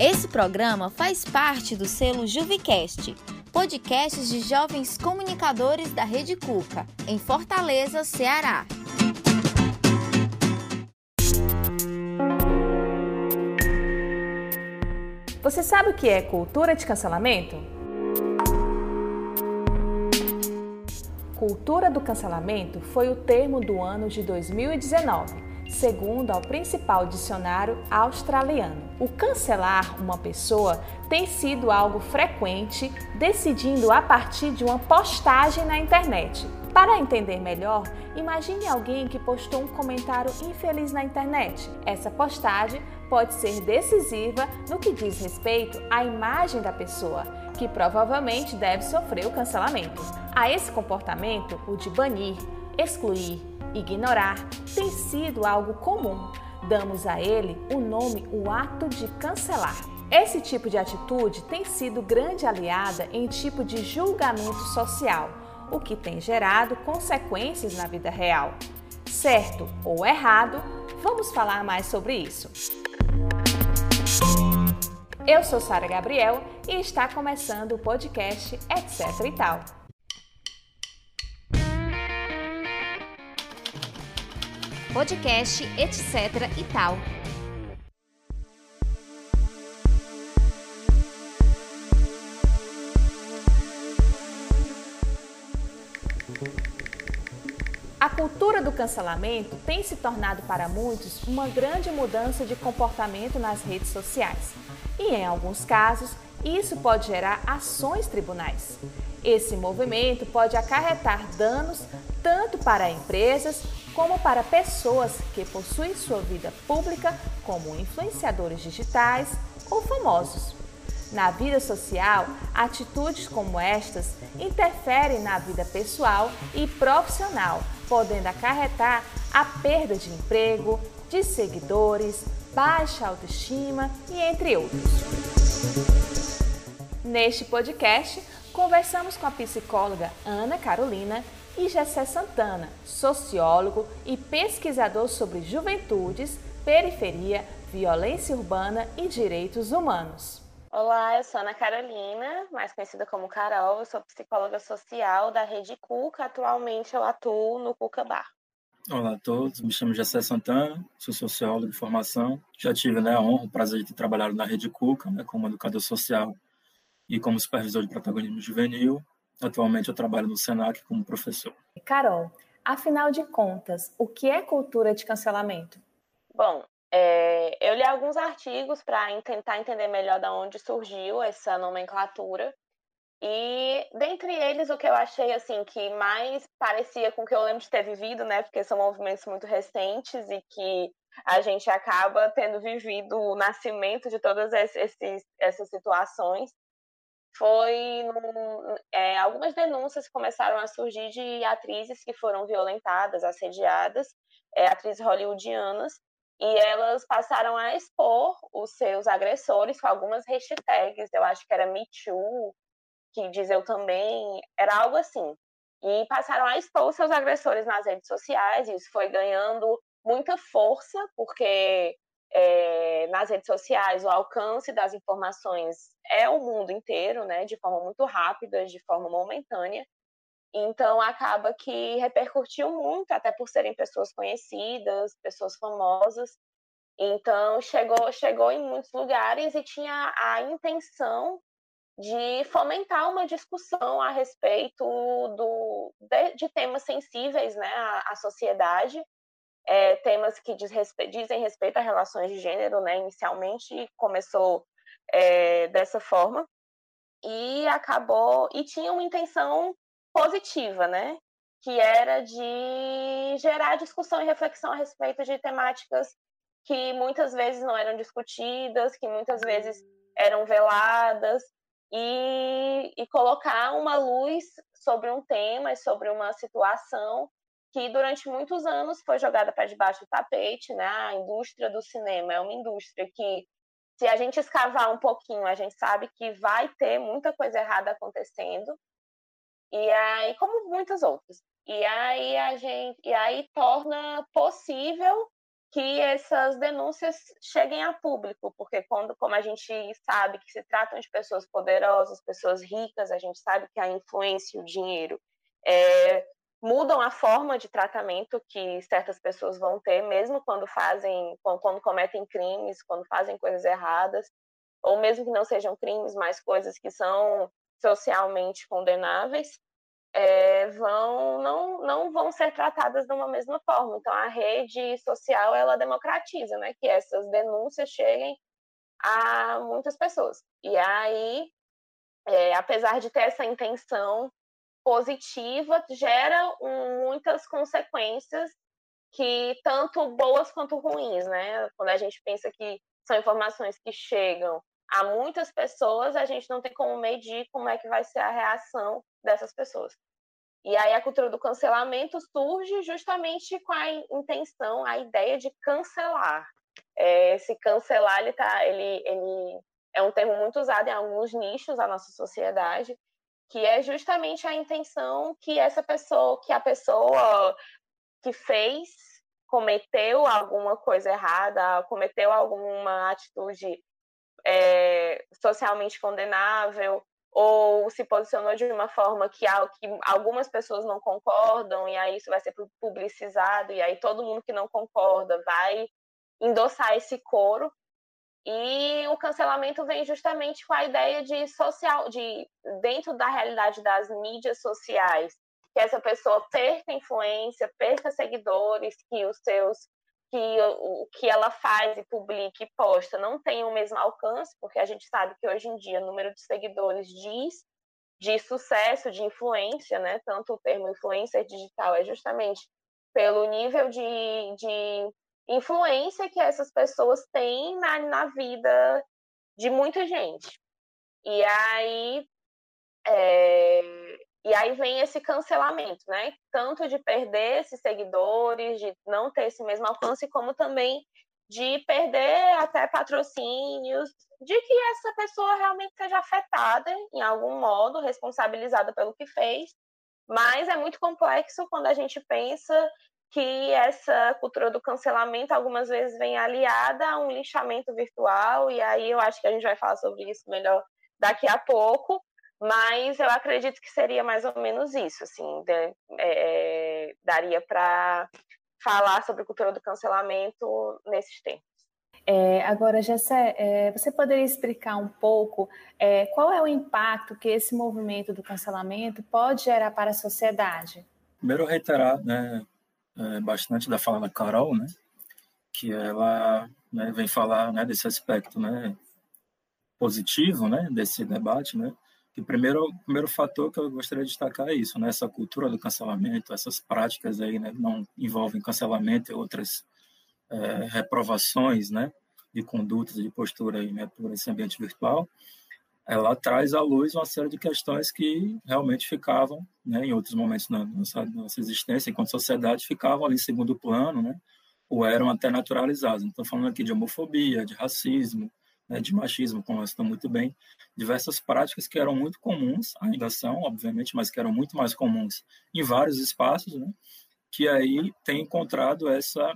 Esse programa faz parte do selo Juvicast, podcasts de jovens comunicadores da Rede Cuca, em Fortaleza, Ceará. Você sabe o que é cultura de cancelamento? Cultura do cancelamento foi o termo do ano de 2019 segundo ao principal dicionário australiano. O cancelar uma pessoa tem sido algo frequente, decidindo a partir de uma postagem na internet. Para entender melhor, imagine alguém que postou um comentário infeliz na internet. Essa postagem pode ser decisiva no que diz respeito à imagem da pessoa, que provavelmente deve sofrer o cancelamento. A esse comportamento, o de banir, excluir, Ignorar tem sido algo comum. Damos a ele o nome o ato de cancelar. Esse tipo de atitude tem sido grande aliada em tipo de julgamento social, o que tem gerado consequências na vida real. Certo ou errado, vamos falar mais sobre isso. Eu sou Sara Gabriel e está começando o podcast Etc e tal. Podcast, etc e tal. A cultura do cancelamento tem se tornado para muitos uma grande mudança de comportamento nas redes sociais. E em alguns casos, isso pode gerar ações tribunais. Esse movimento pode acarretar danos tanto para empresas como para pessoas que possuem sua vida pública como influenciadores digitais ou famosos. Na vida social, atitudes como estas interferem na vida pessoal e profissional, podendo acarretar a perda de emprego, de seguidores, baixa autoestima e entre outros. Neste podcast, conversamos com a psicóloga Ana Carolina e Gessé Santana, sociólogo e pesquisador sobre juventudes, periferia, violência urbana e direitos humanos. Olá, eu sou Ana Carolina, mais conhecida como Carol, eu sou psicóloga social da Rede Cuca, atualmente eu atuo no Cuca Bar. Olá a todos, me chamo Gessé Santana, sou sociólogo de formação, já tive né, a honra, o prazer de ter trabalhado na Rede Cuca, né, como educador social e como supervisor de protagonismo juvenil, Atualmente eu trabalho no Senac como professor. Carol, afinal de contas, o que é cultura de cancelamento? Bom, é, eu li alguns artigos para tentar entender melhor de onde surgiu essa nomenclatura. E dentre eles, o que eu achei assim que mais parecia com o que eu lembro de ter vivido, né? Porque são movimentos muito recentes e que a gente acaba tendo vivido o nascimento de todas esses, essas situações foi é, algumas denúncias começaram a surgir de atrizes que foram violentadas, assediadas, é, atrizes hollywoodianas, e elas passaram a expor os seus agressores com algumas hashtags, eu acho que era Me Too, que diz eu também, era algo assim. E passaram a expor seus agressores nas redes sociais, e isso foi ganhando muita força, porque é, nas redes sociais, o alcance das informações é o mundo inteiro, né, de forma muito rápida, de forma momentânea. Então, acaba que repercutiu muito, até por serem pessoas conhecidas, pessoas famosas. Então, chegou, chegou em muitos lugares e tinha a intenção de fomentar uma discussão a respeito do, de, de temas sensíveis né, à, à sociedade é, temas que respe dizem respeito a relações de gênero, né? Inicialmente começou é, dessa forma e acabou e tinha uma intenção positiva, né? Que era de gerar discussão e reflexão a respeito de temáticas que muitas vezes não eram discutidas, que muitas vezes eram veladas e, e colocar uma luz sobre um tema, sobre uma situação que durante muitos anos foi jogada para debaixo do tapete, né? A indústria do cinema é uma indústria que, se a gente escavar um pouquinho, a gente sabe que vai ter muita coisa errada acontecendo. E aí, como muitas outras. E aí a gente, e aí torna possível que essas denúncias cheguem a público, porque quando, como a gente sabe que se tratam de pessoas poderosas, pessoas ricas, a gente sabe que a influência e o dinheiro é, mudam a forma de tratamento que certas pessoas vão ter, mesmo quando fazem, quando cometem crimes, quando fazem coisas erradas, ou mesmo que não sejam crimes, mas coisas que são socialmente condenáveis é, vão não, não vão ser tratadas de uma mesma forma. Então, a rede social ela democratiza, né, que essas denúncias cheguem a muitas pessoas. E aí, é, apesar de ter essa intenção positiva, gera muitas consequências que tanto boas quanto ruins, né? Quando a gente pensa que são informações que chegam a muitas pessoas, a gente não tem como medir como é que vai ser a reação dessas pessoas. E aí a cultura do cancelamento surge justamente com a intenção, a ideia de cancelar. É, esse cancelar, ele, tá, ele, ele é um termo muito usado em alguns nichos da nossa sociedade, que é justamente a intenção que essa pessoa, que a pessoa que fez, cometeu alguma coisa errada, cometeu alguma atitude é, socialmente condenável, ou se posicionou de uma forma que, algumas pessoas não concordam, e aí isso vai ser publicizado, e aí todo mundo que não concorda vai endossar esse coro. E o cancelamento vem justamente com a ideia de social, de dentro da realidade das mídias sociais, que essa pessoa perca influência, perca seguidores, que os seus que o que ela faz e publica e posta não tem o mesmo alcance, porque a gente sabe que hoje em dia o número de seguidores diz de sucesso, de influência, né? Tanto o termo influencer digital é justamente pelo nível de, de influência que essas pessoas têm na, na vida de muita gente. E aí, é, e aí vem esse cancelamento, né? Tanto de perder esses seguidores, de não ter esse mesmo alcance, como também de perder até patrocínios, de que essa pessoa realmente seja afetada em algum modo, responsabilizada pelo que fez. Mas é muito complexo quando a gente pensa que essa cultura do cancelamento algumas vezes vem aliada a um lixamento virtual, e aí eu acho que a gente vai falar sobre isso melhor daqui a pouco. Mas eu acredito que seria mais ou menos isso, assim, de, é, é daria para falar sobre cultura do cancelamento nesses tempos. É, agora, Jessé, é, você poderia explicar um pouco é, qual é o impacto que esse movimento do cancelamento pode gerar para a sociedade? Primeiro, reiterar né, é, bastante da fala da Carol, né, que ela né, vem falar né, desse aspecto né, positivo né, desse debate, né, o primeiro, o primeiro fator que eu gostaria de destacar é isso, né? Essa cultura do cancelamento, essas práticas aí, né? Não envolvem cancelamento e outras é, reprovações, né? De condutas, de postura aí, né? Por esse ambiente virtual. Ela traz à luz uma série de questões que realmente ficavam, né? Em outros momentos na nossa, nossa existência, enquanto sociedade, ficavam ali em segundo plano, né? Ou eram até naturalizadas. Então, falando aqui de homofobia, de racismo, né, de machismo, como estão muito bem, diversas práticas que eram muito comuns, ainda são, obviamente, mas que eram muito mais comuns em vários espaços, né, que aí tem encontrado essa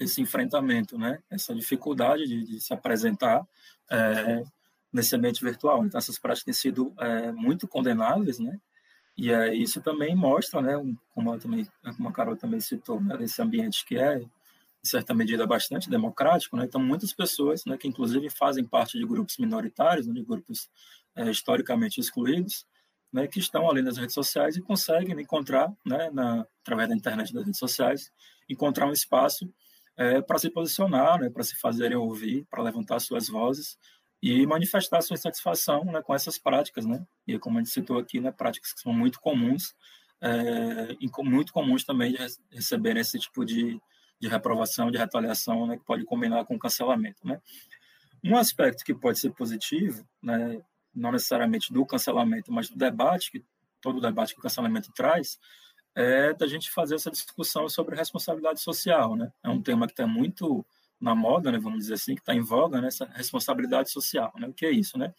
esse enfrentamento, né, essa dificuldade de, de se apresentar é, nesse ambiente virtual. Então, essas práticas têm sido é, muito condenáveis, né, e é, isso também mostra, né, como, também, como a Carol também citou, né, esse ambiente que é em certa medida, bastante democrático, né? então muitas pessoas, né, que inclusive fazem parte de grupos minoritários, né, de grupos é, historicamente excluídos, né, que estão ali nas redes sociais e conseguem encontrar, né, na, através da internet das redes sociais, encontrar um espaço é, para se posicionar, né, para se fazerem ouvir, para levantar suas vozes e manifestar sua insatisfação né, com essas práticas, né? E como a gente citou aqui, né, práticas que são muito comuns, é, e muito comuns também de receberem esse tipo de, de reprovação, de retaliação, né, que pode combinar com cancelamento. Né? Um aspecto que pode ser positivo, né, não necessariamente do cancelamento, mas do debate, que todo o debate que o cancelamento traz, é da gente fazer essa discussão sobre responsabilidade social. Né? É um tema que está muito na moda, né, vamos dizer assim, que está em voga, né, essa responsabilidade social. Né? O que é isso? Né?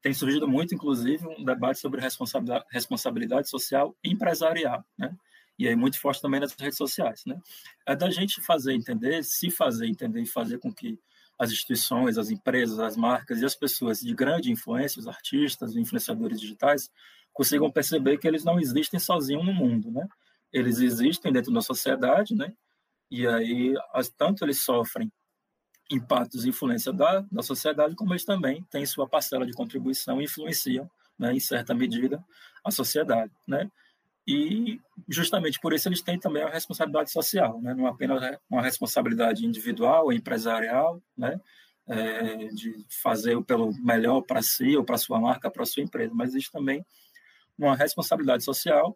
Tem surgido muito, inclusive, um debate sobre responsabilidade, responsabilidade social empresarial. Né? e aí muito forte também nas redes sociais, né? É da gente fazer entender, se fazer entender e fazer com que as instituições, as empresas, as marcas e as pessoas de grande influência, os artistas, os influenciadores digitais, consigam perceber que eles não existem sozinhos no mundo, né? Eles existem dentro da sociedade, né? E aí, tanto eles sofrem impactos e influência da, da sociedade, como eles também têm sua parcela de contribuição e influenciam, né, em certa medida, a sociedade, né? E justamente por isso eles têm também a responsabilidade social, né? não apenas uma responsabilidade individual empresarial, né? É, de fazer o pelo melhor para si ou para sua marca, para sua empresa, mas existe também uma responsabilidade social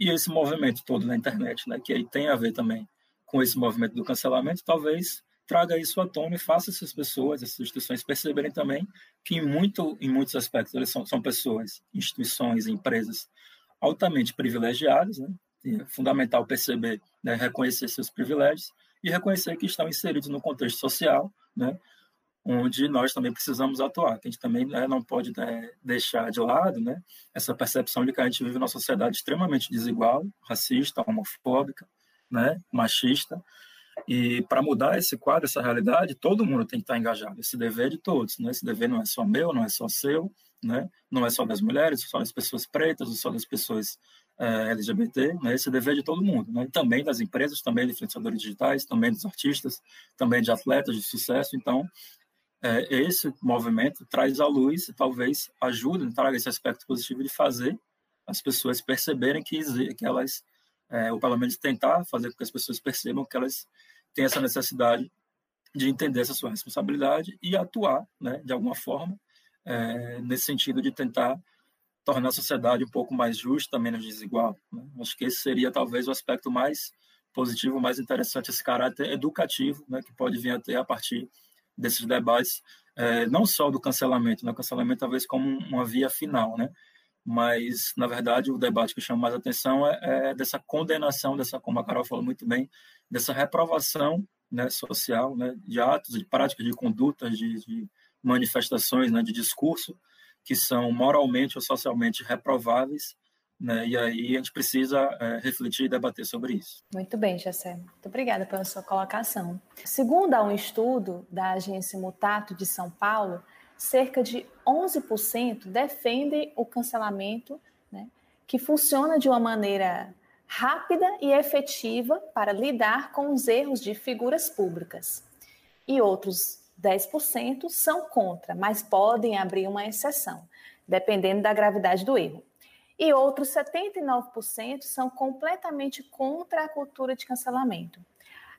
e esse movimento todo na internet, né? Que aí tem a ver também com esse movimento do cancelamento, talvez traga isso à tona e faça essas pessoas, essas instituições perceberem também que em muito, em muitos aspectos eles são, são pessoas, instituições, empresas altamente privilegiados, né? é fundamental perceber, né, reconhecer seus privilégios e reconhecer que estão inseridos no contexto social, né, onde nós também precisamos atuar. Que a gente também né, não pode né, deixar de lado né, essa percepção de que a gente vive numa sociedade extremamente desigual, racista, homofóbica, né, machista, e para mudar esse quadro, essa realidade, todo mundo tem que estar engajado. Esse dever é de todos, né? Esse dever não é só meu, não é só seu, né? não é só das mulheres, só das pessoas pretas, só das pessoas é, LGBT, né? esse dever é de todo mundo, né? também das empresas, também de influenciadores digitais, também dos artistas, também de atletas de sucesso. Então, é, esse movimento traz à luz e talvez ajude, traga esse aspecto positivo de fazer as pessoas perceberem que, que elas, é, ou pelo menos tentar fazer com que as pessoas percebam que elas têm essa necessidade de entender essa sua responsabilidade e atuar, né, de alguma forma, é, nesse sentido de tentar tornar a sociedade um pouco mais justa, menos desigual. Né? Acho que esse seria talvez o aspecto mais positivo, mais interessante, esse caráter educativo né, que pode vir a ter a partir desses debates, é, não só do cancelamento, né? o cancelamento talvez como uma via final, né? Mas, na verdade, o debate que chama mais atenção é, é dessa condenação, dessa, como a Carol falou muito bem, dessa reprovação né, social né, de atos, de práticas, de condutas, de, de manifestações, né, de discurso, que são moralmente ou socialmente reprováveis, né, e aí a gente precisa é, refletir e debater sobre isso. Muito bem, Jessé. Muito obrigada pela sua colocação. Segundo um estudo da agência Mutato de São Paulo, cerca de 11% defendem o cancelamento, né, que funciona de uma maneira rápida e efetiva para lidar com os erros de figuras públicas. E outros 10% são contra, mas podem abrir uma exceção, dependendo da gravidade do erro. E outros 79% são completamente contra a cultura de cancelamento.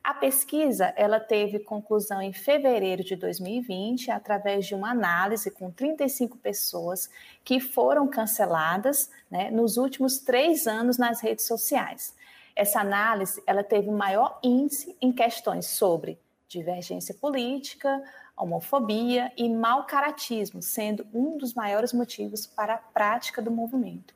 A pesquisa ela teve conclusão em fevereiro de 2020, através de uma análise com 35 pessoas que foram canceladas né, nos últimos três anos nas redes sociais. Essa análise ela teve maior índice em questões sobre divergência política, homofobia e mau caratismo, sendo um dos maiores motivos para a prática do movimento.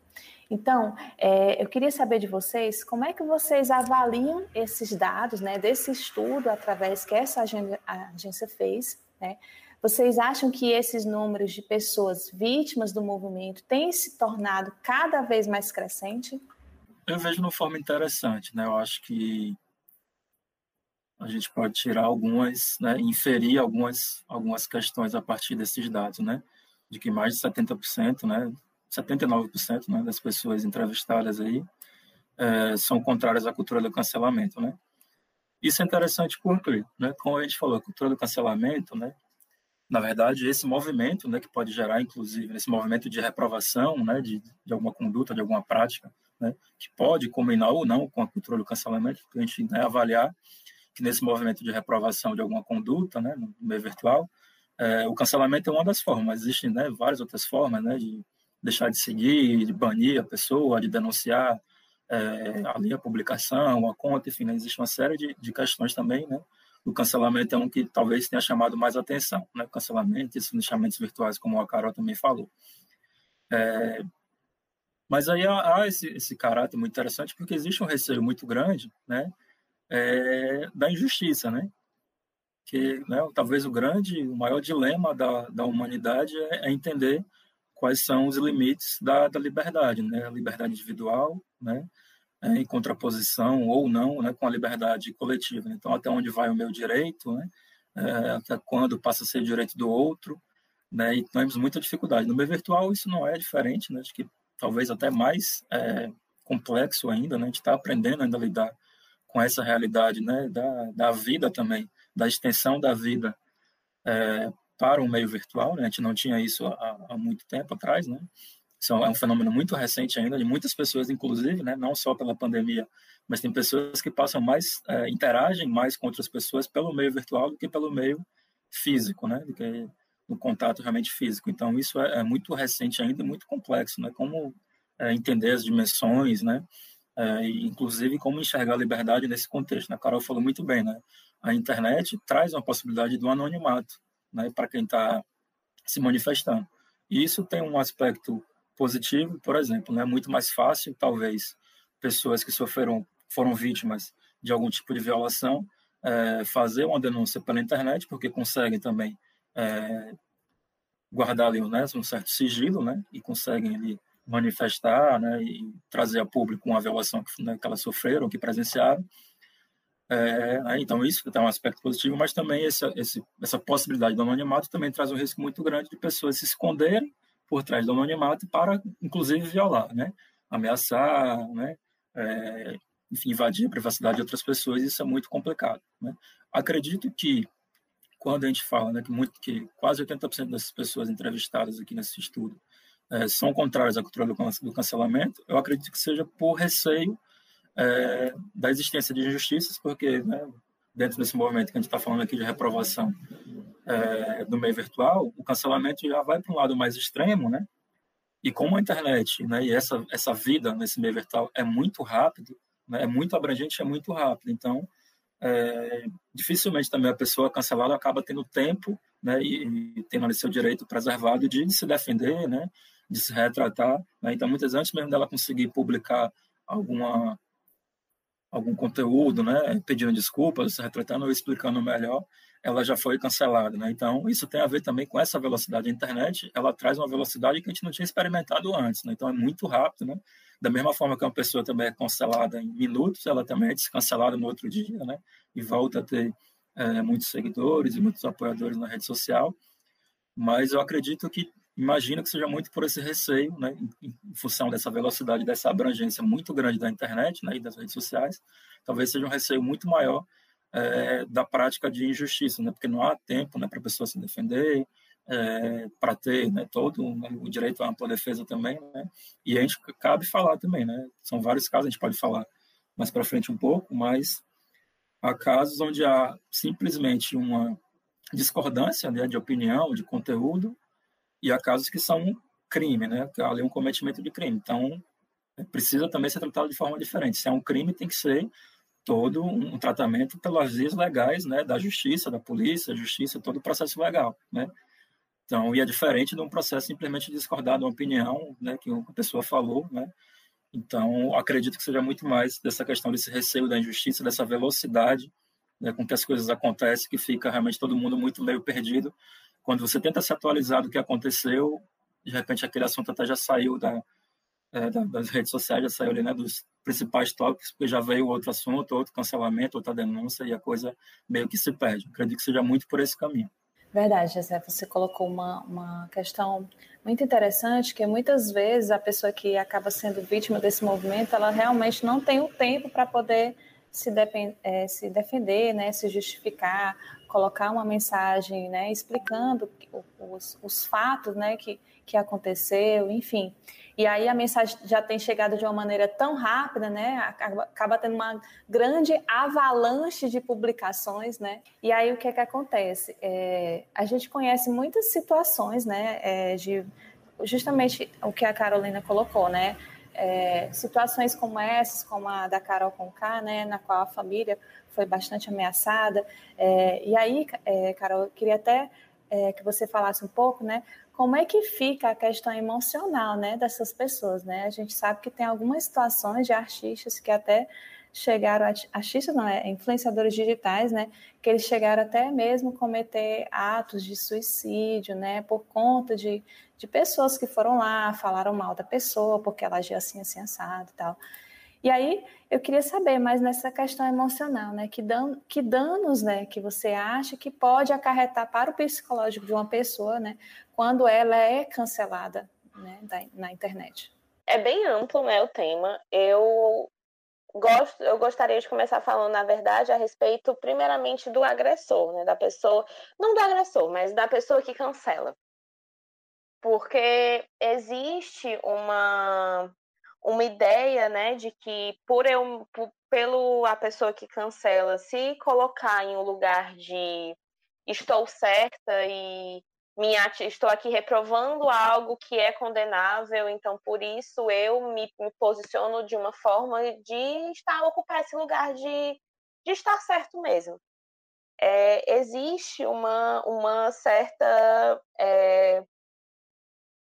Então, é, eu queria saber de vocês como é que vocês avaliam esses dados, né, desse estudo através que essa agência fez, né? Vocês acham que esses números de pessoas vítimas do movimento têm se tornado cada vez mais crescente? Eu vejo de uma forma interessante, né? Eu acho que a gente pode tirar algumas, né, inferir algumas, algumas questões a partir desses dados, né? De que mais de 70%, né, 79% né, das pessoas entrevistadas aí é, são contrárias à cultura do cancelamento, né? Isso é interessante porque, né, como a gente falou, a cultura do cancelamento, né, na verdade, esse movimento, né, que pode gerar, inclusive, esse movimento de reprovação, né, de, de alguma conduta, de alguma prática, né, que pode combinar ou não com a cultura do cancelamento, a gente né, avaliar que nesse movimento de reprovação de alguma conduta, né, no meio virtual, é, o cancelamento é uma das formas, existem né, várias outras formas, né, de deixar de seguir, de banir a pessoa, de denunciar é, ali a publicação, a conta, enfim, né, existe uma série de, de questões também, né? O cancelamento é um que talvez tenha chamado mais atenção, né? Cancelamento, esses lixamentos virtuais, como a Carol também falou. É, mas aí há, há esse, esse, caráter muito interessante porque existe um receio muito grande, né? É, da injustiça, né? Que né, talvez o grande, o maior dilema da, da humanidade é, é entender quais são os limites da, da liberdade, né? A liberdade individual, né? é, em contraposição ou não né, com a liberdade coletiva. Então, até onde vai o meu direito, né, é, até quando passa a ser direito do outro, né, e temos muita dificuldade. No meio virtual isso não é diferente, né, acho que talvez até mais é, complexo ainda, né, a gente está aprendendo ainda a lidar com essa realidade né, da, da vida também, da extensão da vida é, para o meio virtual, né, a gente não tinha isso há, há muito tempo atrás, né, isso é um fenômeno muito recente ainda, de muitas pessoas, inclusive, né, não só pela pandemia, mas tem pessoas que passam mais, é, interagem mais com outras pessoas pelo meio virtual do que pelo meio físico, né, do que no contato realmente físico. Então, isso é, é muito recente ainda e muito complexo, né, como é, entender as dimensões, né, é, inclusive como enxergar a liberdade nesse contexto. Né? A Carol falou muito bem, né, a internet traz uma possibilidade do anonimato, né, para quem está se manifestando. E isso tem um aspecto positivo, por exemplo, né? é muito mais fácil, talvez, pessoas que sofreram, foram vítimas de algum tipo de violação, é, fazer uma denúncia pela internet, porque conseguem também é, guardar ali né, um certo sigilo, né, e conseguem ali manifestar, né, e trazer a público uma violação que, né, que elas sofreram, que presenciaram. É, então isso tem um aspecto positivo, mas também esse, essa possibilidade do anonimato também traz um risco muito grande de pessoas se esconderem por trás do anonimato para, inclusive, violar, né? ameaçar, né? É, enfim, invadir a privacidade de outras pessoas, isso é muito complicado. Né? Acredito que, quando a gente fala né, que, muito, que quase 80% dessas pessoas entrevistadas aqui nesse estudo é, são contrárias à cultura do cancelamento, eu acredito que seja por receio é, da existência de injustiças, porque né, dentro desse movimento que a gente está falando aqui de reprovação é, do meio virtual, o cancelamento já vai para um lado mais extremo, né? E como a internet né, e essa, essa vida nesse meio virtual é muito rápido, né, é muito abrangente, é muito rápido. Então, é, dificilmente também a pessoa cancelada acaba tendo tempo né, e, e tendo ali seu direito preservado de, de se defender, né, de se retratar. Né? Então, muitas antes mesmo dela conseguir publicar alguma algum conteúdo, né, pedindo desculpas, retratando ou explicando melhor, ela já foi cancelada, né? Então, isso tem a ver também com essa velocidade. A internet, ela traz uma velocidade que a gente não tinha experimentado antes, né? Então, é muito rápido, né? Da mesma forma que uma pessoa também é cancelada em minutos, ela também é descancelada no outro dia, né? E volta a ter é, muitos seguidores e muitos apoiadores na rede social. Mas eu acredito que imagino que seja muito por esse receio, né, em, função dessa velocidade, dessa abrangência muito grande da internet né, e das redes sociais, talvez seja um receio muito maior é, da prática de injustiça, né, porque não há tempo né, para a pessoa se defender, é, para ter né, todo né, o direito à ampla defesa também, né, e a gente cabe falar também, né, são vários casos, a gente pode falar mais para frente um pouco, mas há casos onde há simplesmente uma discordância né, de opinião, de conteúdo, e há casos que são crime, né? Ali um cometimento de crime. Então, precisa também ser tratado de forma diferente. Se é um crime, tem que ser todo um tratamento pelas vias legais, né? Da justiça, da polícia, justiça, todo o processo legal, né? Então, e é diferente de um processo simplesmente discordar de uma opinião, né? Que uma pessoa falou, né? Então, acredito que seja muito mais dessa questão desse receio da injustiça, dessa velocidade né, com que as coisas acontecem, que fica realmente todo mundo muito meio perdido quando você tenta se atualizar do que aconteceu, de repente aquele assunto até já saiu da, é, das redes sociais, já saiu ali, né, dos principais tópicos, porque já veio outro assunto, outro cancelamento, outra denúncia, e a coisa meio que se perde. Acredito que seja muito por esse caminho. Verdade, José, você colocou uma, uma questão muito interessante, que muitas vezes a pessoa que acaba sendo vítima desse movimento, ela realmente não tem o tempo para poder se, é, se defender, né, se justificar, colocar uma mensagem, né, explicando os, os fatos, né, que, que aconteceu, enfim. E aí a mensagem já tem chegado de uma maneira tão rápida, né, acaba, acaba tendo uma grande avalanche de publicações, né. E aí o que é que acontece? É, a gente conhece muitas situações, né, é, de justamente o que a Carolina colocou, né, é, situações como essas, como a da Carol Conká, né, na qual a família foi bastante ameaçada. É, e aí, é, Carol, eu queria até é, que você falasse um pouco, né, como é que fica a questão emocional, né, dessas pessoas, né? A gente sabe que tem algumas situações de artistas que até chegaram, artistas não, é, influenciadores digitais, né, que eles chegaram até mesmo cometer atos de suicídio, né, por conta de, de pessoas que foram lá, falaram mal da pessoa, porque ela agia assim, assim, assado e tal. E aí eu queria saber mais nessa questão emocional, né? Que, dan que danos, né, que você acha que pode acarretar para o psicológico de uma pessoa, né, quando ela é cancelada, né, da, na internet? É bem amplo, né, o tema. Eu gosto, eu gostaria de começar falando, na verdade, a respeito, primeiramente, do agressor, né? Da pessoa, não do agressor, mas da pessoa que cancela. Porque existe uma, uma ideia, né, de que por eu, por, pelo a pessoa que cancela se colocar em um lugar de estou certa e minha, estou aqui reprovando algo que é condenável, então por isso eu me, me posiciono de uma forma de estar ocupar esse lugar de, de estar certo mesmo. É, existe uma, uma certa é,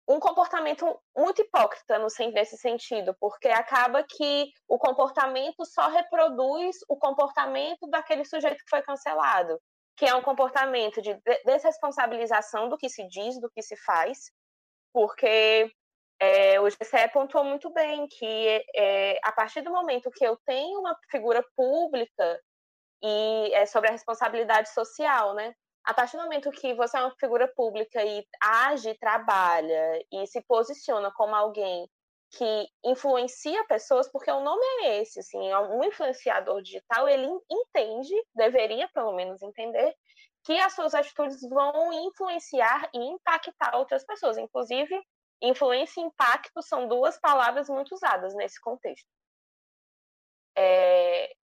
um comportamento muito hipócrita no, nesse sentido, porque acaba que o comportamento só reproduz o comportamento daquele sujeito que foi cancelado que é um comportamento de desresponsabilização do que se diz, do que se faz, porque é, o GCE pontuou muito bem que é, a partir do momento que eu tenho uma figura pública e é sobre a responsabilidade social, né? A partir do momento que você é uma figura pública e age, trabalha e se posiciona como alguém que influencia pessoas, porque o nome é esse, assim, um influenciador digital, ele entende, deveria pelo menos entender, que as suas atitudes vão influenciar e impactar outras pessoas. Inclusive, influência e impacto são duas palavras muito usadas nesse contexto. É...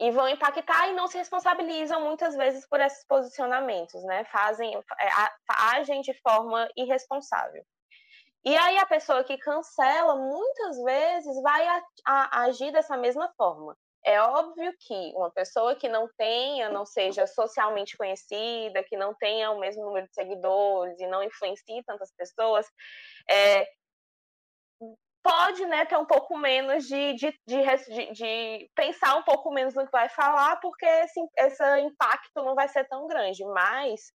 E vão impactar e não se responsabilizam muitas vezes por esses posicionamentos, né? Fazem, é, agem de forma irresponsável. E aí a pessoa que cancela muitas vezes vai a, a, agir dessa mesma forma. É óbvio que uma pessoa que não tenha, não seja socialmente conhecida, que não tenha o mesmo número de seguidores e não influencie tantas pessoas, é, pode né, ter um pouco menos de, de, de, de, pensar um pouco menos no que vai falar, porque esse, esse impacto não vai ser tão grande. Mas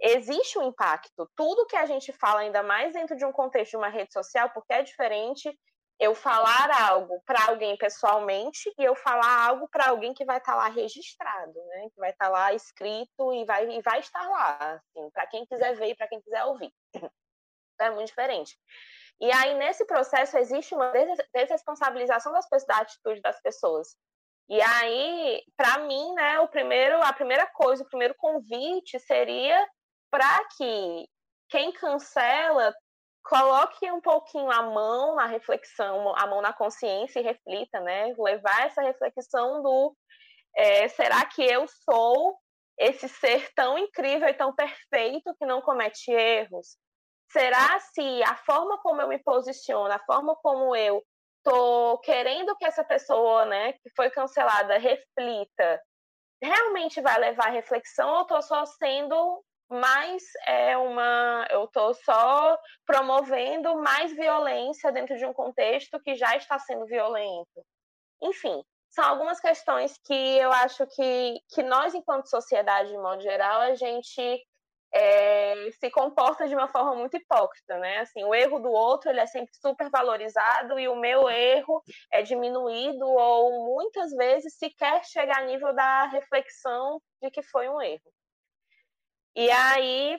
existe um impacto. Tudo que a gente fala, ainda mais dentro de um contexto de uma rede social, porque é diferente eu falar algo para alguém pessoalmente e eu falar algo para alguém que vai estar tá lá registrado, né? Que vai estar tá lá escrito e vai, e vai estar lá, assim, para quem quiser ver e para quem quiser ouvir. É muito diferente. E aí, nesse processo, existe uma desresponsabilização das pessoas, da atitude das pessoas. E aí, para mim, né, o primeiro, a primeira coisa, o primeiro convite seria para que quem cancela coloque um pouquinho a mão na reflexão, a mão na consciência e reflita, né? Levar essa reflexão do é, será que eu sou esse ser tão incrível e tão perfeito que não comete erros? Será se a forma como eu me posiciono, a forma como eu tô querendo que essa pessoa, né, que foi cancelada, reflita, realmente vai levar reflexão ou tô só sendo mais é uma. Eu estou só promovendo mais violência dentro de um contexto que já está sendo violento. Enfim, são algumas questões que eu acho que, que nós, enquanto sociedade, de modo geral, a gente é, se comporta de uma forma muito hipócrita, né? Assim, o erro do outro ele é sempre super valorizado e o meu erro é diminuído ou muitas vezes sequer chega a nível da reflexão de que foi um erro. E aí,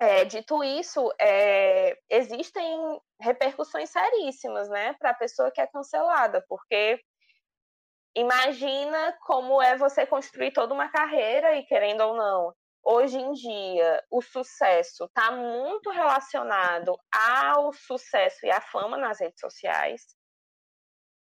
é, dito isso, é, existem repercussões seríssimas, né, para a pessoa que é cancelada, porque imagina como é você construir toda uma carreira e querendo ou não, hoje em dia o sucesso está muito relacionado ao sucesso e à fama nas redes sociais.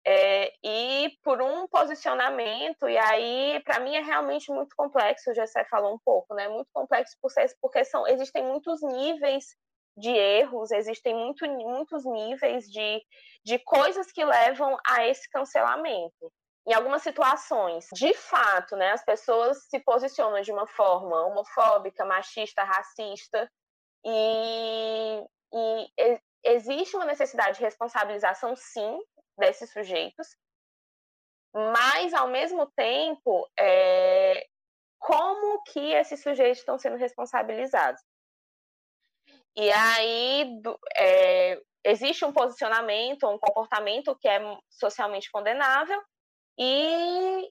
É, e por um posicionamento, e aí, para mim, é realmente muito complexo, o Gessé falou um pouco, né? Muito complexo porque são, existem muitos níveis de erros, existem muito, muitos níveis de, de coisas que levam a esse cancelamento. Em algumas situações, de fato, né, as pessoas se posicionam de uma forma homofóbica, machista, racista, e, e existe uma necessidade de responsabilização, sim, desses sujeitos, mas, ao mesmo tempo, é, como que esses sujeitos estão sendo responsabilizados? E aí, é, existe um posicionamento, um comportamento que é socialmente condenável e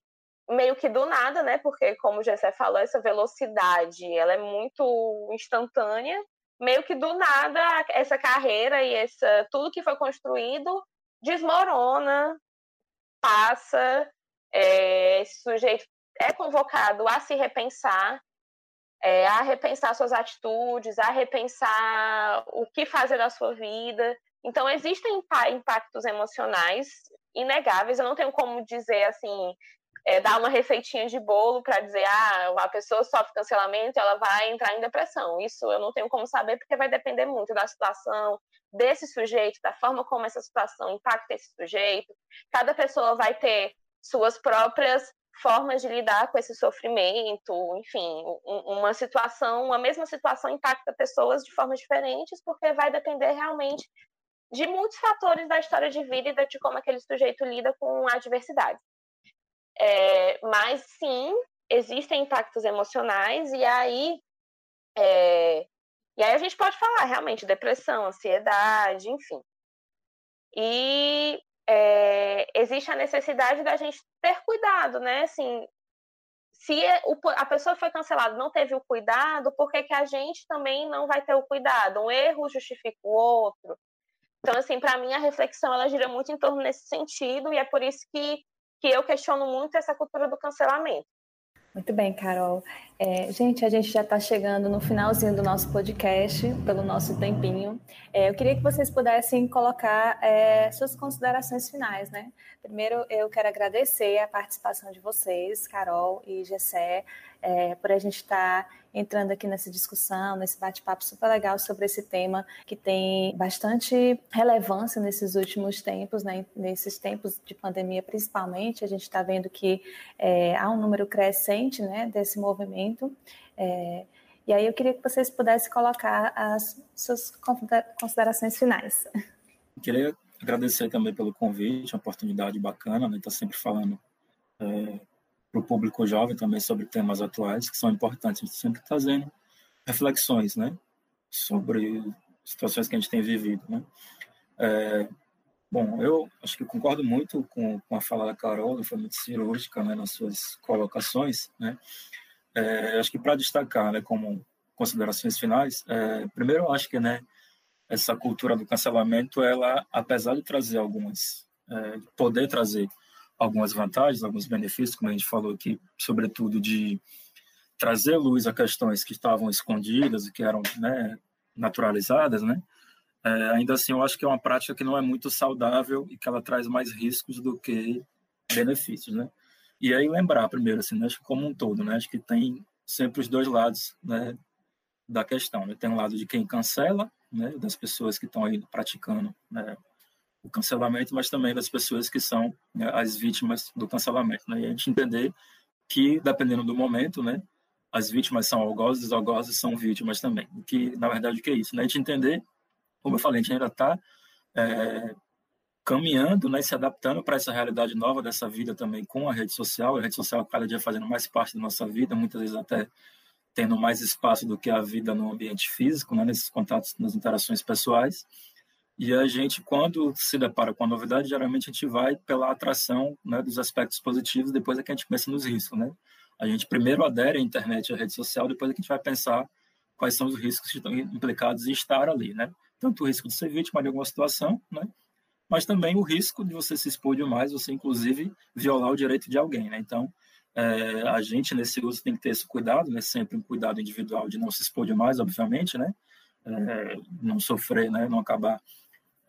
meio que do nada, né? Porque como o Gessé falou, essa velocidade, ela é muito instantânea. Meio que do nada essa carreira e essa tudo que foi construído desmorona, passa, é, esse sujeito é convocado a se repensar, é, a repensar suas atitudes, a repensar o que fazer da sua vida. Então, existem impactos emocionais inegáveis. Eu não tenho como dizer assim, é, dar uma receitinha de bolo para dizer, ah, a pessoa sofre cancelamento, ela vai entrar em depressão. Isso eu não tenho como saber, porque vai depender muito da situação desse sujeito, da forma como essa situação impacta esse sujeito. Cada pessoa vai ter suas próprias formas de lidar com esse sofrimento, enfim, uma situação, uma mesma situação impacta pessoas de formas diferentes, porque vai depender realmente de muitos fatores da história de vida e de como aquele sujeito lida com a adversidade. É, mas sim, existem impactos emocionais e aí é, e aí a gente pode falar realmente depressão, ansiedade, enfim. E é, existe a necessidade da gente ter cuidado, né? Assim, se é a pessoa foi cancelada não teve o cuidado, por que, que a gente também não vai ter o cuidado? Um erro justifica o outro. Então, assim, para mim a reflexão ela gira muito em torno nesse sentido e é por isso que, que eu questiono muito essa cultura do cancelamento. Muito bem, Carol. É, gente, a gente já está chegando no finalzinho do nosso podcast, pelo nosso tempinho. É, eu queria que vocês pudessem colocar é, suas considerações finais, né? Primeiro, eu quero agradecer a participação de vocês, Carol e Gessé, é, por a gente estar tá entrando aqui nessa discussão, nesse bate-papo super legal sobre esse tema que tem bastante relevância nesses últimos tempos, né? nesses tempos de pandemia principalmente, a gente está vendo que é, há um número crescente né, desse movimento. É, e aí eu queria que vocês pudessem colocar as suas considerações finais. Queria agradecer também pelo convite, uma oportunidade bacana, né? Estar tá sempre falando é, para o público jovem também sobre temas atuais que são importantes. Sempre trazendo reflexões, né, sobre situações que a gente tem vivido, né. É, bom, eu acho que concordo muito com, com a fala da Carol, foi muito cirúrgica, né, nas suas colocações, né. É, acho que para destacar, né, como considerações finais, é, primeiro eu acho que, né, essa cultura do cancelamento, ela, apesar de trazer algumas, é, poder trazer algumas vantagens, alguns benefícios, como a gente falou aqui, sobretudo de trazer luz a questões que estavam escondidas e que eram né, naturalizadas, né? É, ainda assim, eu acho que é uma prática que não é muito saudável e que ela traz mais riscos do que benefícios, né? E aí lembrar primeiro, assim, né, acho que como um todo, né? Acho que tem sempre os dois lados, né, da questão. Né? Tem um lado de quem cancela, né, das pessoas que estão aí praticando né, o cancelamento, mas também das pessoas que são né, as vítimas do cancelamento. Né? E a gente entender que, dependendo do momento, né, as vítimas são algozes, os algozes são vítimas também. Que, na verdade, o que é isso? Né? A gente entender, como eu falei, a gente ainda está é, caminhando, né, se adaptando para essa realidade nova dessa vida também com a rede social, a rede social cada dia fazendo mais parte da nossa vida, muitas vezes até tendo mais espaço do que a vida no ambiente físico, né, nesses contatos, nas interações pessoais. E a gente, quando se depara com a novidade, geralmente a gente vai pela atração né, dos aspectos positivos, depois é que a gente pensa nos riscos, né? A gente primeiro adere à internet, à rede social, depois é que a gente vai pensar quais são os riscos que estão implicados em estar ali, né? Tanto o risco de ser vítima de alguma situação, né? Mas também o risco de você se expor demais, você inclusive violar o direito de alguém, né? Então, é, a gente nesse uso tem que ter esse cuidado, né? Sempre um cuidado individual de não se expor demais, obviamente, né? É, não sofrer, né? Não acabar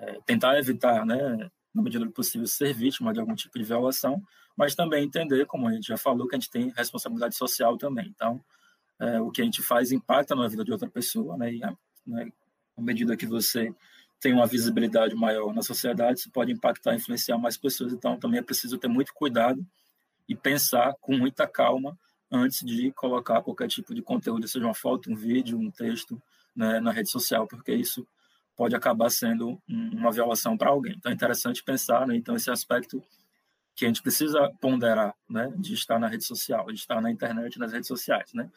é, tentar evitar, né, na medida do possível, ser vítima de algum tipo de violação, mas também entender, como a gente já falou, que a gente tem responsabilidade social também. Então, é, o que a gente faz impacta na vida de outra pessoa, né, e né, à medida que você tem uma visibilidade maior na sociedade, isso pode impactar, influenciar mais pessoas. Então, também é preciso ter muito cuidado e pensar com muita calma antes de colocar qualquer tipo de conteúdo, seja uma foto, um vídeo, um texto, né, na rede social, porque isso pode acabar sendo uma violação para alguém. Então é interessante pensar, né, então esse aspecto que a gente precisa ponderar, né, de estar na rede social, de estar na internet, nas redes sociais, né?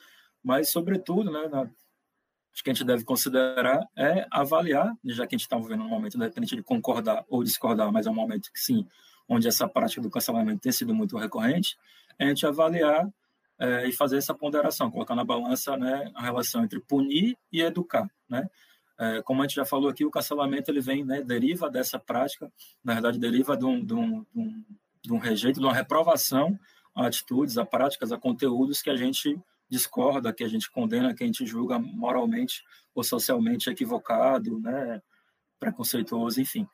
Mas sobretudo, né, na, acho que a gente deve considerar é avaliar, já que a gente está vivendo um momento, independente de concordar ou discordar, mas é um momento que sim, onde essa prática do cancelamento tem sido muito recorrente, é a gente avaliar é, e fazer essa ponderação, colocar na balança né, a relação entre punir e educar. Né? É, como a gente já falou aqui, o cancelamento ele vem, né, deriva dessa prática, na verdade, deriva de um, de um, de um, de um rejeito, de uma reprovação a atitudes, a práticas, a conteúdos que a gente discorda, que a gente condena, que a gente julga moralmente ou socialmente equivocado, né, preconceituoso, enfim.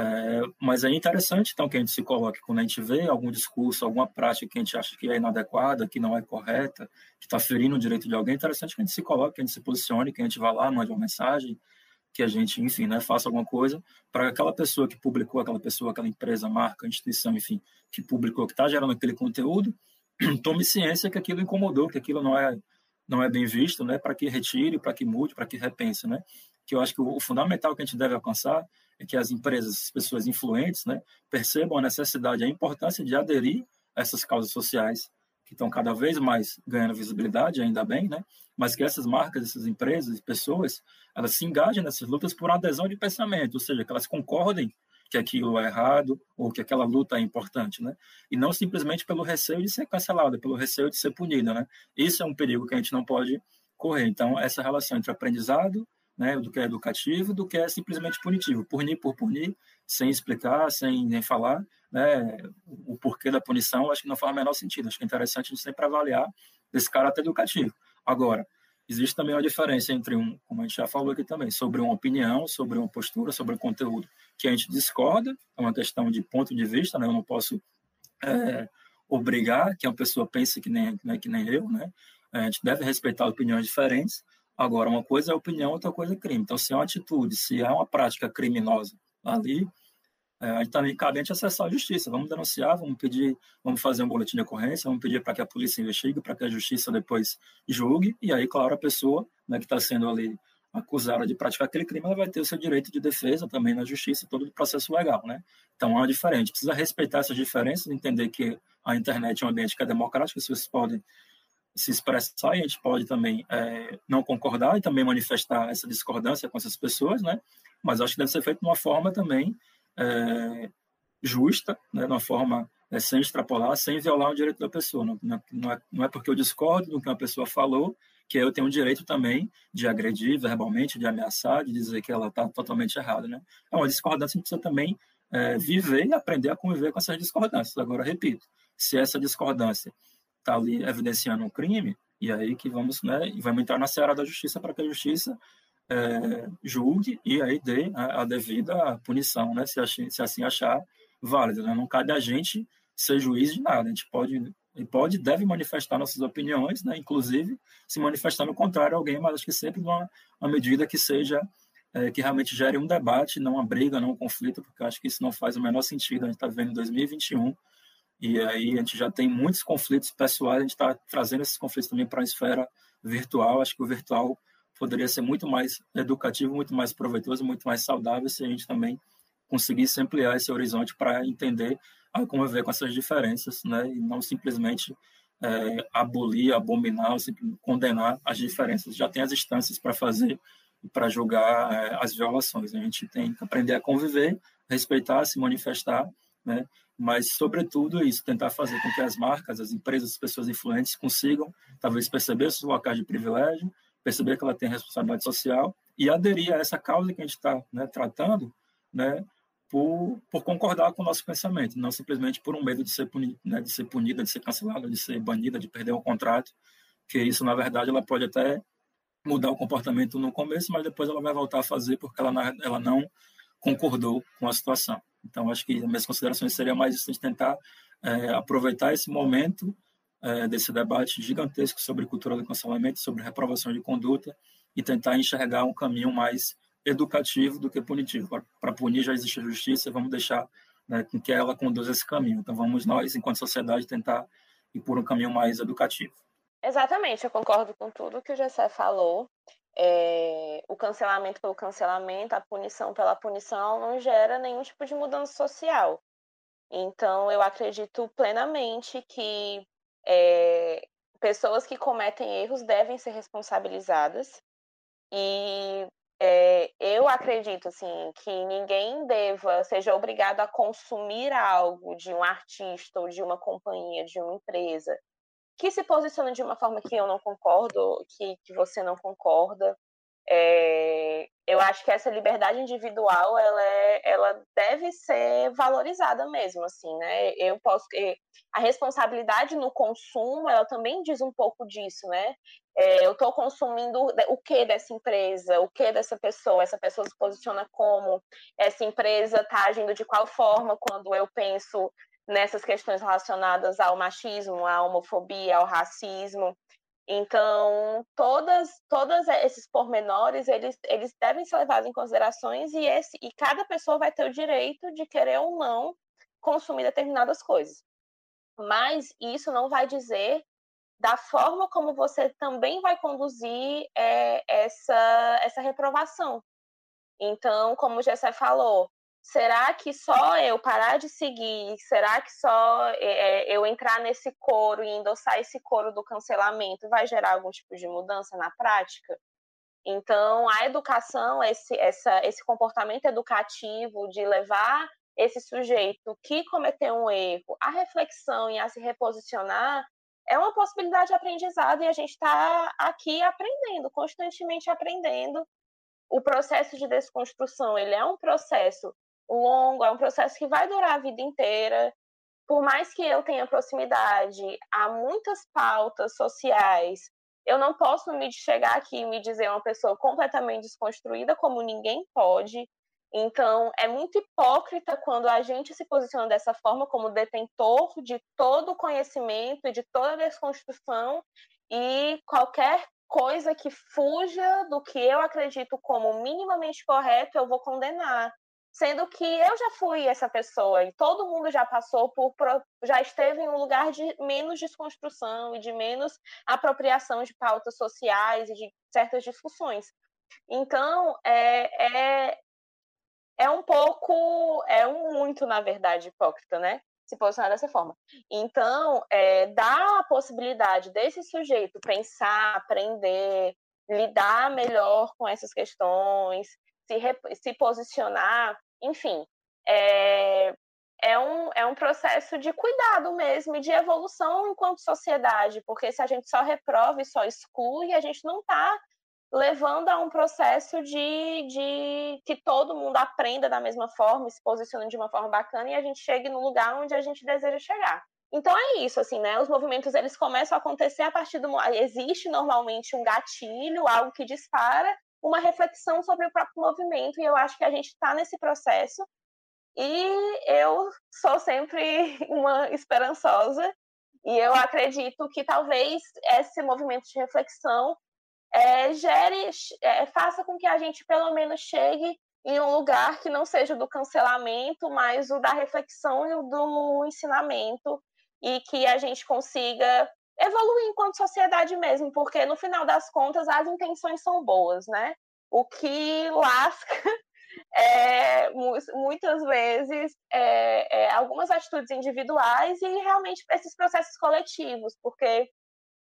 É, mas é interessante, então, que a gente se coloque quando a gente vê algum discurso, alguma prática que a gente acha que é inadequada, que não é correta, que está ferindo o direito de alguém, é interessante que a gente se coloque, que a gente se posicione, que a gente vá lá, mande uma mensagem, que a gente, enfim, né, faça alguma coisa para aquela pessoa que publicou, aquela pessoa, aquela empresa, marca, instituição, enfim, que publicou, que está gerando aquele conteúdo, tome ciência que aquilo incomodou, que aquilo não é não é bem visto, né, para que retire, para que mude, para que repense, né? Que eu acho que o, fundamental que a gente deve alcançar é que as empresas, as pessoas influentes, né, percebam a necessidade, a importância de aderir a essas causas sociais que estão cada vez mais ganhando visibilidade, ainda bem, né? Mas que essas marcas, essas empresas pessoas, elas se engajem nessas lutas por adesão de pensamento, ou seja, que elas concordem que aquilo é errado ou que aquela luta é importante, né? E não simplesmente pelo receio de ser cancelada, pelo receio de ser punida, né? Isso é um perigo que a gente não pode correr. Então, essa relação entre aprendizado né, do que é educativo, do que é simplesmente punitivo. Punir por punir, sem explicar, sem nem falar, né, o porquê da punição, acho que não faz o menor sentido. Acho que é interessante sempre avaliar esse caráter educativo. Agora, existe também uma diferença entre um, como a gente já falou aqui também, sobre uma opinião, sobre uma postura, sobre um conteúdo que a gente discorda, é uma questão de ponto de vista, né, eu não posso é, obrigar que uma pessoa pense que nem, né, que nem eu, né, a gente deve respeitar opiniões diferentes, Agora, uma coisa é opinião, outra coisa é crime. Então, se é uma atitude, se é uma prática criminosa ali, é, a gente também cabe a gente acessar a justiça. Vamos denunciar, vamos pedir, vamos fazer um boletim de ocorrência, vamos pedir para que a polícia investigue, para que a justiça depois julgue, e aí, claro, a pessoa né, que está sendo ali acusada de praticar aquele crime, ela vai ter o seu direito de defesa também na justiça, todo o processo legal, né? Então, é uma diferente. Precisa respeitar essas diferenças, entender que a internet é um ambiente que é democrático, as pessoas podem se expressar e a gente pode também é, não concordar e também manifestar essa discordância com essas pessoas, né? Mas acho que deve ser feito de uma forma também é, justa, né? De uma forma é, sem extrapolar, sem violar o direito da pessoa. Não, não, é, não é porque eu discordo do que uma pessoa falou que eu tenho o direito também de agredir verbalmente, de ameaçar, de dizer que ela está totalmente errada, né? É uma discordância que precisa também é, viver e aprender a conviver com essas discordâncias. Agora, repito, se essa discordância está ali evidenciando um crime, e aí que vamos, né, vamos entrar na seara da justiça para que a justiça é, julgue e aí dê a, a devida punição, né, se, assim, se assim achar válida. Né? Não cabe a gente ser juiz de nada, a gente pode e pode deve manifestar nossas opiniões, né, inclusive se manifestar no contrário a alguém, mas acho que sempre numa uma medida que seja é, que realmente gere um debate, não uma briga, não um conflito, porque acho que isso não faz o menor sentido. A gente está vivendo em 2021 e aí a gente já tem muitos conflitos pessoais, a gente está trazendo esses conflitos também para a esfera virtual. Acho que o virtual poderia ser muito mais educativo, muito mais proveitoso, muito mais saudável se a gente também conseguisse ampliar esse horizonte para entender a conviver com essas diferenças, né? E não simplesmente é, abolir, abominar, condenar as diferenças. Já tem as instâncias para fazer para julgar é, as violações. A gente tem que aprender a conviver, respeitar, se manifestar, né? Mas, sobretudo, isso, tentar fazer com que as marcas, as empresas, as pessoas influentes consigam, talvez, perceber seus locais de privilégio, perceber que ela tem responsabilidade social e aderir a essa causa que a gente está né, tratando, né, por, por, concordar com o nosso pensamento, não simplesmente por um medo de ser, puni, né, de ser punida, de ser cancelada, de ser banida, de perder um contrato, que isso, na verdade, ela pode até mudar o comportamento no começo, mas depois ela vai voltar a fazer porque ela, ela não concordou com a situação. Então, acho que as minhas considerações seriam mais isso, de tentar é, aproveitar esse momento é, desse debate gigantesco sobre cultura do cancelamento, sobre reprovação de conduta, e tentar enxergar um caminho mais educativo do que punitivo. Para punir já existe a justiça, vamos deixar né, que ela conduza esse caminho. Então, vamos nós, enquanto sociedade, tentar ir por um caminho mais educativo. Exatamente, eu concordo com tudo que o Gessé falou é, o cancelamento pelo cancelamento, a punição pela punição, não gera nenhum tipo de mudança social. Então, eu acredito plenamente que é, pessoas que cometem erros devem ser responsabilizadas. E é, eu acredito assim que ninguém deva seja obrigado a consumir algo de um artista ou de uma companhia, de uma empresa que se posiciona de uma forma que eu não concordo, que, que você não concorda. É, eu acho que essa liberdade individual ela, é, ela deve ser valorizada mesmo, assim, né? Eu posso a responsabilidade no consumo ela também diz um pouco disso, né? É, eu estou consumindo o que dessa empresa, o que dessa pessoa, essa pessoa se posiciona como, essa empresa está agindo de qual forma quando eu penso nessas questões relacionadas ao machismo, à homofobia, ao racismo. Então, todas, todos esses pormenores, eles, eles devem ser levados em considerações e, esse, e cada pessoa vai ter o direito de querer ou não consumir determinadas coisas. Mas isso não vai dizer da forma como você também vai conduzir é, essa, essa reprovação. Então, como o Gessé falou, será que só eu parar de seguir, será que só é, eu entrar nesse coro e endossar esse coro do cancelamento vai gerar algum tipo de mudança na prática? Então, a educação, esse, essa, esse comportamento educativo de levar esse sujeito que cometeu um erro à reflexão e a se reposicionar é uma possibilidade de aprendizado e a gente está aqui aprendendo, constantemente aprendendo. O processo de desconstrução ele é um processo longo, é um processo que vai durar a vida inteira. Por mais que eu tenha proximidade a muitas pautas sociais, eu não posso me chegar aqui e me dizer uma pessoa completamente desconstruída, como ninguém pode. Então, é muito hipócrita quando a gente se posiciona dessa forma, como detentor de todo o conhecimento e de toda a desconstrução, e qualquer coisa que fuja do que eu acredito como minimamente correto, eu vou condenar sendo que eu já fui essa pessoa e todo mundo já passou por, já esteve em um lugar de menos desconstrução e de menos apropriação de pautas sociais e de certas discussões. Então, é, é, é um pouco, é um muito, na verdade, hipócrita, né? Se posicionar dessa forma. Então, é, dá a possibilidade desse sujeito pensar, aprender, lidar melhor com essas questões, se, se posicionar enfim, é, é, um, é um processo de cuidado mesmo e de evolução enquanto sociedade, porque se a gente só reprova e só exclui, a gente não está levando a um processo de, de que todo mundo aprenda da mesma forma, se posicione de uma forma bacana e a gente chegue no lugar onde a gente deseja chegar. Então é isso, assim, né? Os movimentos eles começam a acontecer a partir do existe normalmente um gatilho, algo que dispara uma reflexão sobre o próprio movimento, e eu acho que a gente está nesse processo. E eu sou sempre uma esperançosa, e eu acredito que talvez esse movimento de reflexão é, gere, é, faça com que a gente pelo menos chegue em um lugar que não seja do cancelamento, mas o da reflexão e o do ensinamento, e que a gente consiga evoluir enquanto sociedade mesmo, porque no final das contas as intenções são boas, né? O que lasca é, muitas vezes é, é, algumas atitudes individuais e realmente esses processos coletivos, porque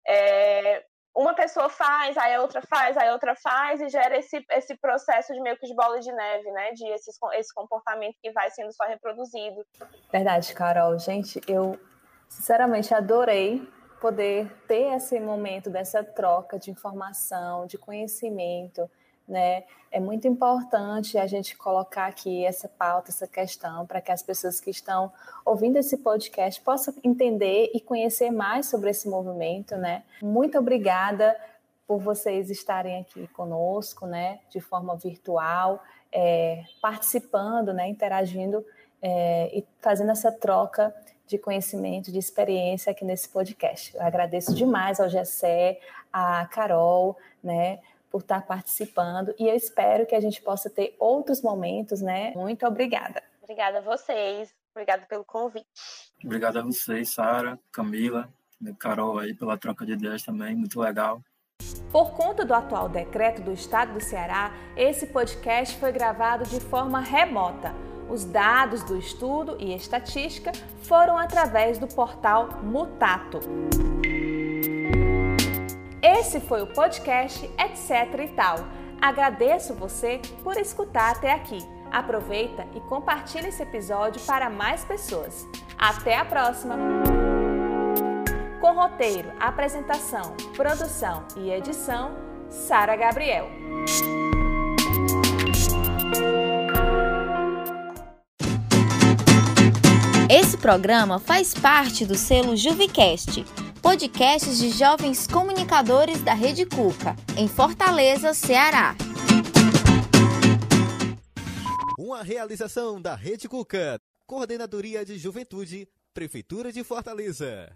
é, uma pessoa faz, aí a outra faz, aí a outra faz, e gera esse, esse processo de meio que de bola de neve, né? De esses, esse comportamento que vai sendo só reproduzido. Verdade, Carol. Gente, eu sinceramente adorei poder ter esse momento dessa troca de informação, de conhecimento, né? É muito importante a gente colocar aqui essa pauta, essa questão, para que as pessoas que estão ouvindo esse podcast possam entender e conhecer mais sobre esse movimento, né? Muito obrigada por vocês estarem aqui conosco, né? De forma virtual, é, participando, né? Interagindo é, e fazendo essa troca de conhecimento, de experiência aqui nesse podcast. Eu agradeço demais ao Gessé, à Carol, né, por estar participando e eu espero que a gente possa ter outros momentos, né? Muito obrigada. Obrigada a vocês, obrigada pelo convite. Obrigado a vocês, Sara, Camila, Carol aí pela troca de ideias também, muito legal. Por conta do atual decreto do Estado do Ceará, esse podcast foi gravado de forma remota os dados do estudo e estatística foram através do portal Mutato. Esse foi o podcast Etc e Tal. Agradeço você por escutar até aqui. Aproveita e compartilhe esse episódio para mais pessoas. Até a próxima! Com roteiro, apresentação, produção e edição, Sara Gabriel. Esse programa faz parte do selo Juvicast, podcasts de jovens comunicadores da Rede Cuca, em Fortaleza, Ceará. Uma realização da Rede Cuca, Coordenadoria de Juventude, Prefeitura de Fortaleza.